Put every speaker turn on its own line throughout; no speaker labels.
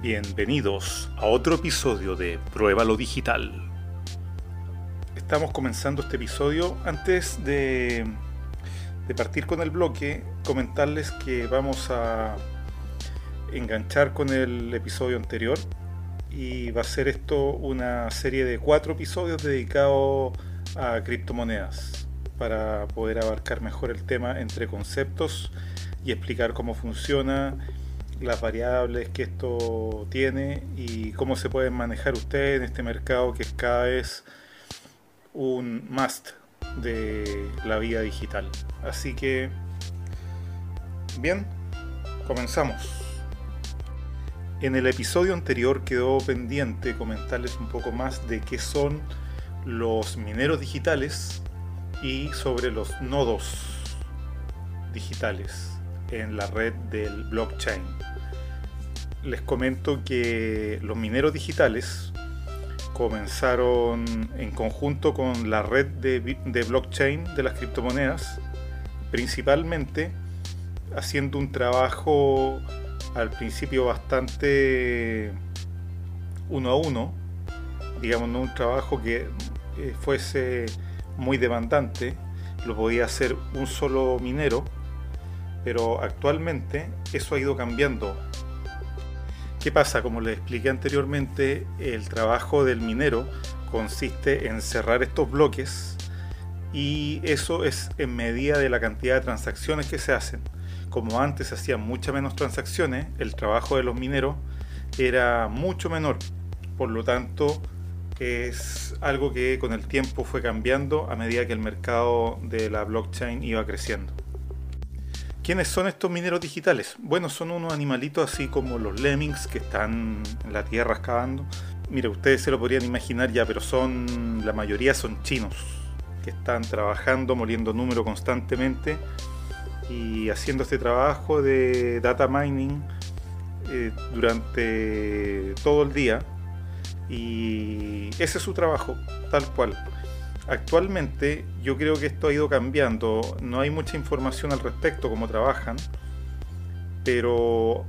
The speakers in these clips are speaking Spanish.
Bienvenidos a otro episodio de Prueba lo Digital. Estamos comenzando este episodio. Antes de, de partir con el bloque, comentarles que vamos a enganchar con el episodio anterior y va a ser esto una serie de cuatro episodios dedicados a criptomonedas para poder abarcar mejor el tema entre conceptos y explicar cómo funciona, las variables que esto tiene y cómo se pueden manejar ustedes en este mercado que es cada vez un must de la vida digital. Así que, bien, comenzamos. En el episodio anterior quedó pendiente comentarles un poco más de qué son los mineros digitales y sobre los nodos digitales en la red del blockchain. Les comento que los mineros digitales comenzaron en conjunto con la red de, blockchain de las criptomonedas, principalmente haciendo un trabajo al principio bastante uno a uno, digamos, no un trabajo que eh, fuese muy demandante, lo podía hacer un solo minero, pero actualmente eso ha ido cambiando. ¿Qué pasa? Como les expliqué anteriormente, el trabajo del minero consiste en cerrar estos bloques y eso es en medida de la cantidad de transacciones que se hacen. Como antes se hacían muchas menos transacciones, el trabajo de los mineros era mucho menor. Por lo tanto, es algo que con el tiempo fue cambiando a medida que el mercado de la blockchain iba creciendo. ¿Quiénes son estos mineros digitales? Bueno, son unos animalitos así como los lemmings que están en la tierra excavando. Mira, ustedes se lo podrían imaginar ya, pero son la mayoría son chinos que están trabajando, moliendo número constantemente y haciendo este trabajo de data mining eh, durante todo el día y ese es su trabajo, tal cual. Actualmente yo creo que esto ha ido cambiando, no hay mucha información al respecto cómo trabajan, pero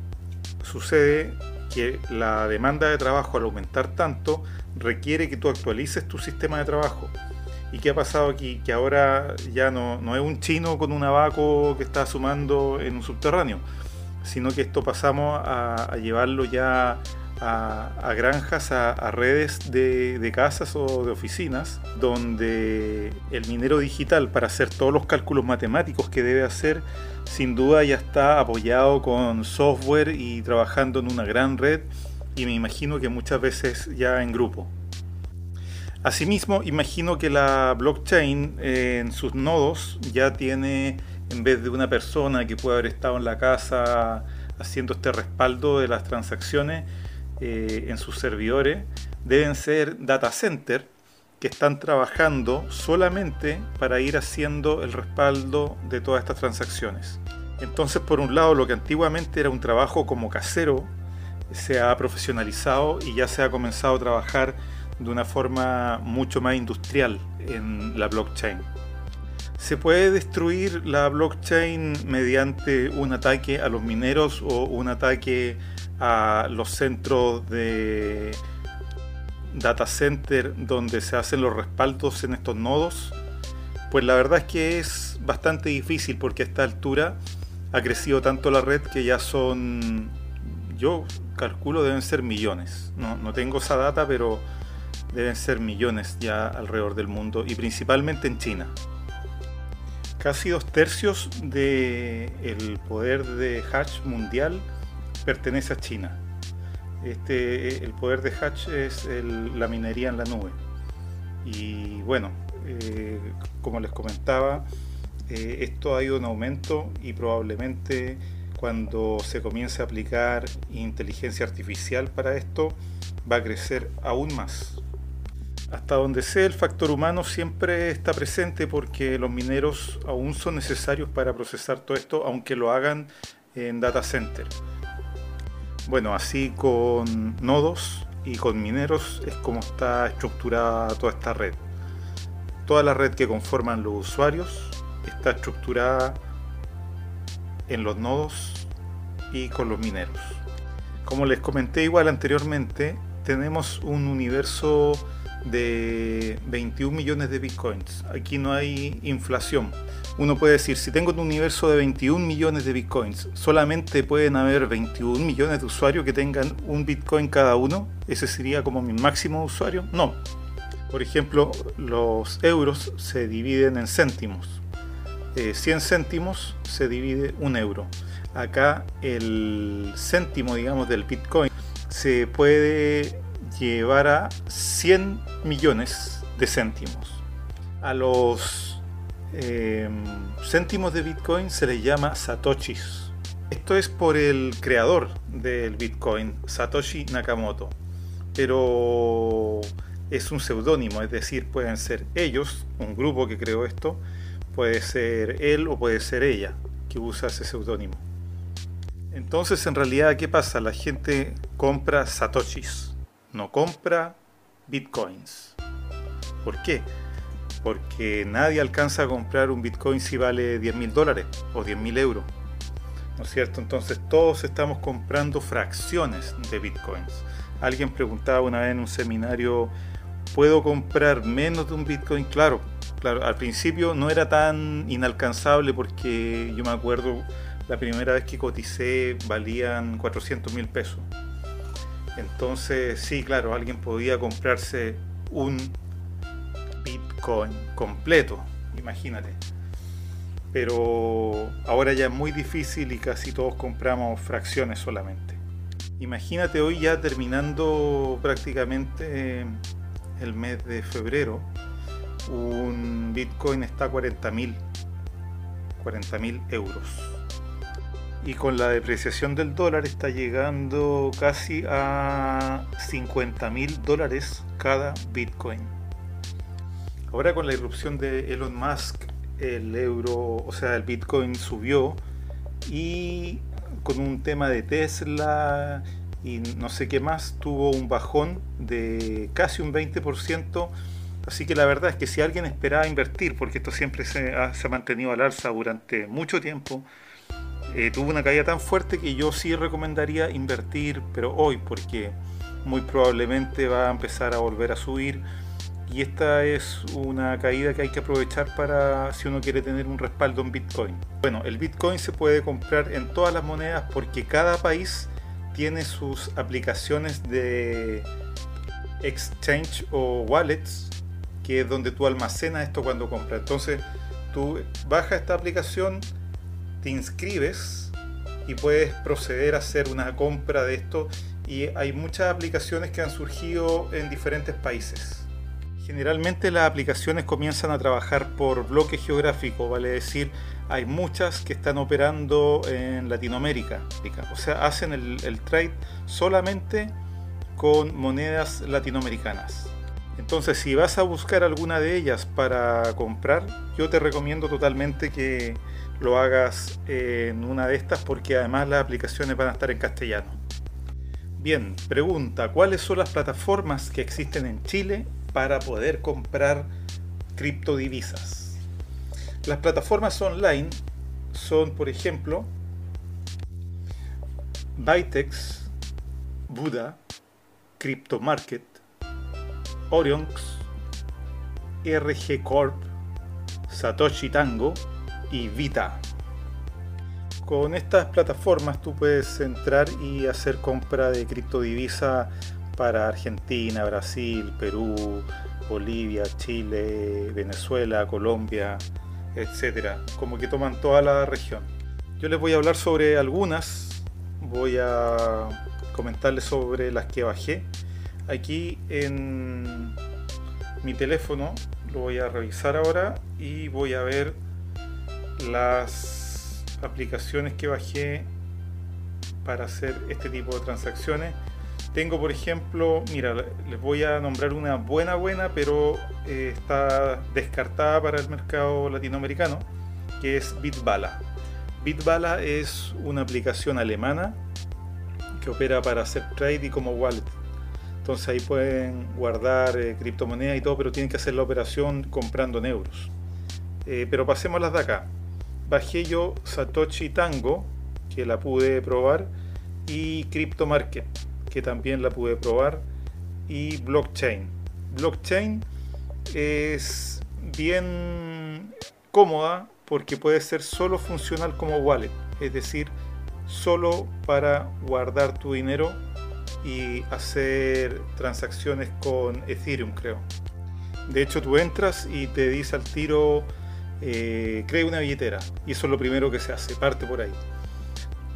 sucede que la demanda de trabajo al aumentar tanto requiere que tú actualices tu sistema de trabajo. ¿Y qué ha pasado aquí? Que ahora ya no, no es un chino con un abaco que está sumando en un subterráneo, sino que esto pasamos a llevarlo ya a, granjas, a, redes de, casas o de oficinas, donde el minero digital, para hacer todos los cálculos matemáticos que debe hacer, sin duda ya está apoyado con software y trabajando en una gran red, y me imagino que muchas veces ya en grupo. Asimismo, imagino que la blockchain en sus nodos ya tiene, en vez de una persona que puede haber estado en la casa haciendo este respaldo de las transacciones, eh, en sus servidores deben ser data center que están trabajando solamente para ir haciendo el respaldo de todas estas transacciones. Entonces, por un lado, lo que antiguamente era un trabajo como casero se ha profesionalizado y ya se ha comenzado a trabajar de una forma mucho más industrial en la blockchain. ¿Se puede destruir la blockchain mediante un ataque a los mineros o un ataque a los centros de data center donde se hacen los respaldos en estos nodos, pues la verdad es que es bastante difícil porque a esta altura ha crecido tanto la red que ya son, yo calculo deben ser millones. No, no tengo esa data, pero deben ser millones ya alrededor del mundo y principalmente en China. Casi dos tercios del poder de hash mundial pertenece a China. Este, el poder de Hatch es la minería en la nube. Y bueno, eh, como les comentaba, eh, esto ha ido en aumento y probablemente cuando se comience a aplicar inteligencia artificial para esto va a crecer aún más. Hasta donde sé, el factor humano siempre está presente porque los mineros aún son necesarios para procesar todo esto, aunque lo hagan en data center. Bueno, así con nodos y con mineros es como está estructurada toda esta red. Toda la red que conforman los usuarios está estructurada en los nodos y con los mineros. Como les comenté igual anteriormente, tenemos un universo de 21 millones de bitcoins. Aquí no hay inflación. Uno puede decir, si tengo un universo de 21 millones de bitcoins, solamente pueden haber 21 millones de usuarios que tengan un bitcoin cada uno. Ese sería como mi máximo usuario. No. Por ejemplo, los euros se dividen en céntimos. 100 eh, céntimos se divide un euro. Acá el céntimo, digamos, del bitcoin se puede llevar a 100 millones de céntimos. A los em, céntimos de Bitcoin se les llama satoshis. Esto es por el creador del Bitcoin, Satoshi Nakamoto. Pero es un seudónimo, es decir, pueden ser ellos, un grupo que creó esto, puede ser él o puede ser ella que usa ese seudónimo. Entonces, en realidad, ¿qué pasa? La gente compra satoshis no compra bitcoins. ¿Por qué? Porque nadie alcanza a comprar un bitcoin si vale 10 mil dólares o 10 mil euros. ¿No es cierto? Entonces todos estamos comprando fracciones de bitcoins. Alguien preguntaba una vez en un seminario, ¿puedo comprar menos de un bitcoin? Claro, claro, al principio no era tan inalcanzable porque yo me acuerdo la primera vez que coticé valían 400 mil pesos entonces, sí, claro, alguien podía comprarse un Completo, imagínate. Pero ahora ya es muy difícil y casi todos compramos fracciones solamente. Imagínate hoy ya terminando prácticamente el mes de febrero, un Bitcoin está a 40 mil 40 mil euros y con la depreciación del dólar está llegando casi a 50 mil dólares cada Bitcoin. Ahora con la irrupción de Elon Musk, el euro, o sea, el Bitcoin subió y con un tema de Tesla y no sé qué más, tuvo un bajón de casi un 20%. Así que la verdad es que si alguien esperaba invertir, porque esto siempre se ha, mantenido al alza durante mucho tiempo, eh, tuvo una caída tan fuerte que yo sí recomendaría invertir, pero hoy, porque muy probablemente va a empezar a volver a subir. Y esta es una caída que hay que aprovechar para si uno quiere tener un respaldo en Bitcoin. Bueno, el Bitcoin se puede comprar en todas las monedas porque cada país tiene sus aplicaciones de exchange o wallets, que es donde tú almacenas esto cuando compras. Entonces, tú bajas esta aplicación, te inscribes y puedes proceder a hacer una compra de esto y hay muchas aplicaciones que han surgido en diferentes países. Generalmente las aplicaciones comienzan a trabajar por bloque geográfico, vale decir, hay muchas que están operando en Latinoamérica, o sea, hacen el, el trade solamente con monedas latinoamericanas. Entonces, si vas a buscar alguna de ellas para comprar, yo te recomiendo totalmente que lo hagas en una de estas porque además las aplicaciones van a estar en castellano. Bien, pregunta, ¿cuáles son las plataformas que existen en Chile para poder comprar criptodivisas? Las plataformas online son, por ejemplo, Bytex, Buda, CryptoMarket, Orionx, RG Corp, Satoshi Tango, y Vita. Con estas plataformas tú puedes entrar y hacer compra de criptodivisa para Argentina, Brasil, Perú, Bolivia, Chile, Venezuela, Colombia, etcétera. Como que toman toda la región. Yo les voy a hablar sobre algunas. Voy a comentarles sobre las que bajé. Aquí en mi teléfono lo voy a revisar ahora y voy a ver las aplicaciones que bajé para hacer este tipo de transacciones. Tengo, por ejemplo, mira, les voy a nombrar una buena, buena, pero eh, está descartada para el mercado latinoamericano, que es Bitbala. Bitbala es una aplicación alemana que opera para hacer trade y como wallet. Entonces ahí pueden guardar eh, criptomonedas y todo, pero tienen que hacer la operación comprando en euros. Eh, pero pasemos las de acá bajé Satoshi Tango, que la pude probar, y CryptoMarket, que también la pude probar, y Blockchain. Blockchain es bien cómoda porque puede ser solo funcional como wallet, es decir, solo para guardar tu dinero y hacer transacciones con Ethereum, creo. De hecho, tú entras y te dice al tiro, eh, crea una billetera. Y eso es lo primero que se hace, parte por ahí.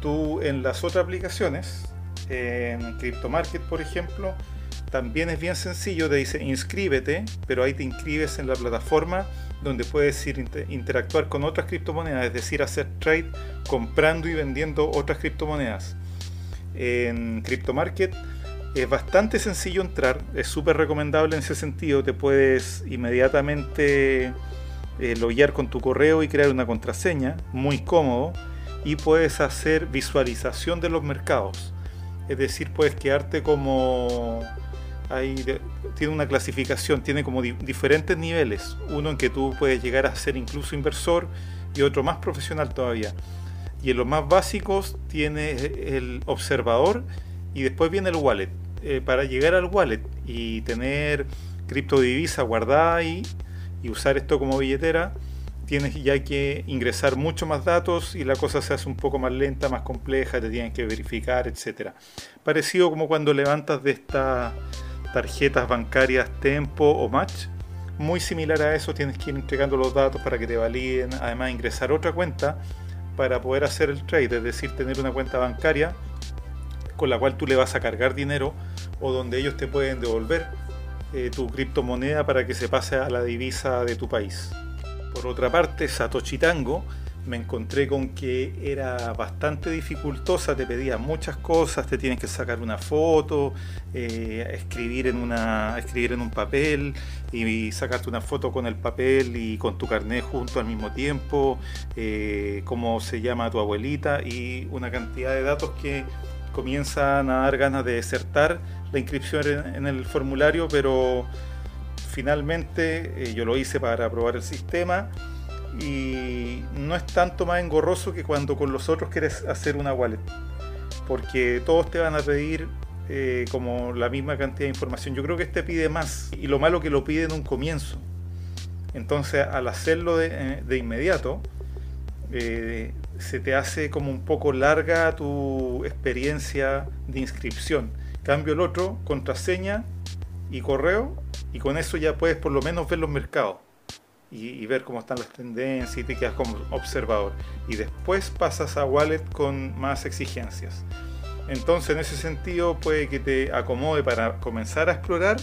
Tú en las otras aplicaciones, en CryptoMarket, por ejemplo, también es bien sencillo, te dice inscríbete, pero ahí te inscribes en la plataforma donde puedes ir interactuar con otras criptomonedas, es decir, hacer trade comprando y vendiendo otras criptomonedas. En CryptoMarket es bastante sencillo entrar, es súper recomendable en ese sentido, te puedes inmediatamente eh, loguear con tu correo y crear una contraseña, muy cómodo, y puedes hacer visualización de los mercados. Es decir, puedes quedarte como... tiene una clasificación, tiene como diferentes niveles. Uno en que tú puedes llegar a ser incluso inversor y otro más profesional todavía. Y en los más básicos tiene el observador y después viene el wallet. Eh, para llegar al wallet y tener criptodivisa guardada ahí y usar esto como billetera, tienes ya que ingresar mucho más datos y la cosa se hace un poco más lenta, más compleja, te tienen que verificar, etcétera. Parecido como cuando levantas de estas tarjetas bancarias Tempo o Match. Muy similar a eso, tienes que ir entregando los datos para que te validen, además ingresar otra cuenta para poder hacer el trade, es decir, tener una cuenta bancaria con la cual tú le vas a cargar dinero o donde ellos te pueden devolver eh, tu criptomoneda para que se pase a la divisa de tu país. Por otra parte, Satoshi Tango me encontré con que era bastante dificultosa, te pedía muchas cosas, te tienes que sacar una foto, eh, escribir, en una, escribir en un papel y, sacarte una foto con el papel y con tu carnet junto al mismo tiempo, eh, cómo se llama tu abuelita y una cantidad de datos que comienzan a dar ganas de desertar. La inscripción en, el formulario, pero finalmente eh, yo lo hice para probar el sistema y no es tanto más engorroso que cuando con los otros quieres hacer una wallet, porque todos te van a pedir eh, como la misma cantidad de información. Yo creo que este pide más y lo malo que lo pide en un comienzo. Entonces al hacerlo de, eh, de inmediato, se te hace como un poco larga tu experiencia de inscripción. Cambio el otro, contraseña y correo, y con eso ya puedes por lo menos ver los mercados y, ver cómo están las tendencias y te quedas como observador. Y después pasas a wallet con más exigencias. Entonces en ese sentido puede que te acomode para comenzar a explorar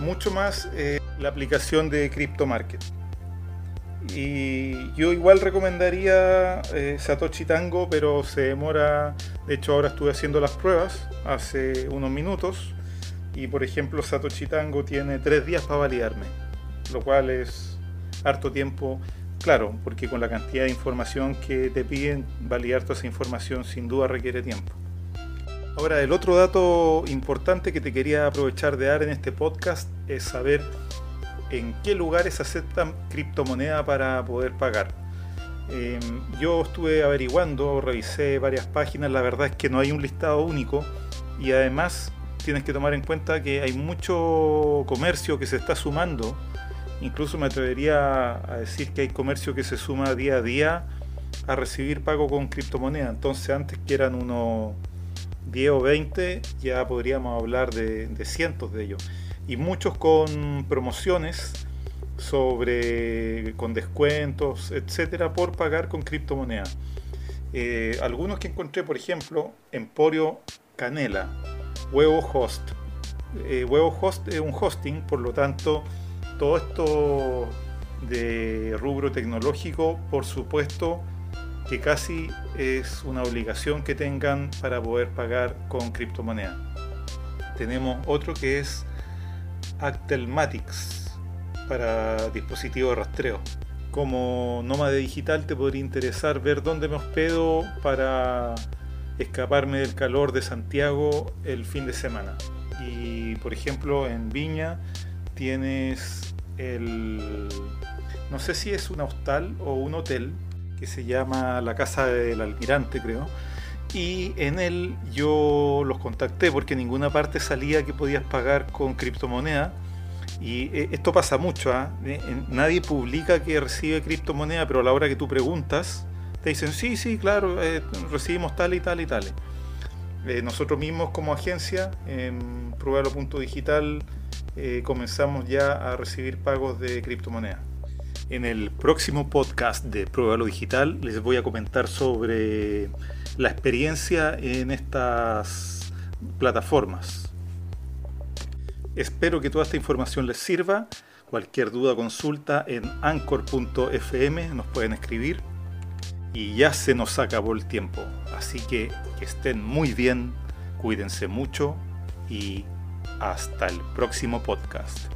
mucho más eh, la aplicación de CryptoMarket. Y yo igual recomendaría eh, Satoshi Tango, pero se demora. De hecho, ahora estuve haciendo las pruebas hace unos minutos. Y por ejemplo, Satoshi Tango tiene tres días para validarme, lo cual es harto tiempo. Claro, porque con la cantidad de información que te piden, validar toda esa información sin duda requiere tiempo. Ahora, el otro dato importante que te quería aprovechar de dar en este podcast es saber en qué lugares aceptan criptomoneda para poder pagar. Em, yo estuve averiguando, revisé varias páginas, la verdad es que no hay un listado único y además tienes que tomar en cuenta que hay mucho comercio que se está sumando. Incluso me atrevería a decir que hay comercio que se suma día a día a recibir pago con criptomoneda. Entonces antes que eran unos 10 o 20, ya podríamos hablar de cientos de ellos y muchos con promociones sobre con descuentos, etcétera, por pagar con criptomoneda. Eh, algunos que encontré, por ejemplo, Emporio Canela, Huevo Host. Eh, Huevo Host es un hosting, por lo tanto, todo esto de rubro tecnológico, por supuesto, que casi es una obligación que tengan para poder pagar con criptomoneda. Tenemos otro que es Actelmatics para dispositivos de rastreo. Como nómade digital te podría interesar ver dónde me hospedo para escaparme del calor de Santiago el fin de semana. Y por ejemplo en Viña tienes el... no sé si es un hostal o un hotel que se llama la Casa del Almirante creo. y en él yo los contacté porque ninguna parte salía que podías pagar con criptomoneda. Y eh, esto pasa mucho, ¿ah? nadie publica que recibe criptomoneda, pero a la hora que tú preguntas, te dicen, sí, sí, claro, eh, recibimos tal y tal y tal. Eh, nosotros mismos como agencia, en Pruebalo.digital, comenzamos ya a recibir pagos de criptomoneda. En el próximo podcast de Pruébalo Digital les voy a comentar sobre la experiencia en estas plataformas. Espero que toda esta información les sirva. Cualquier duda o consulta en anchor.fm nos pueden escribir. Y ya se nos acabó el tiempo. Así que estén muy bien, cuídense mucho y hasta el próximo podcast.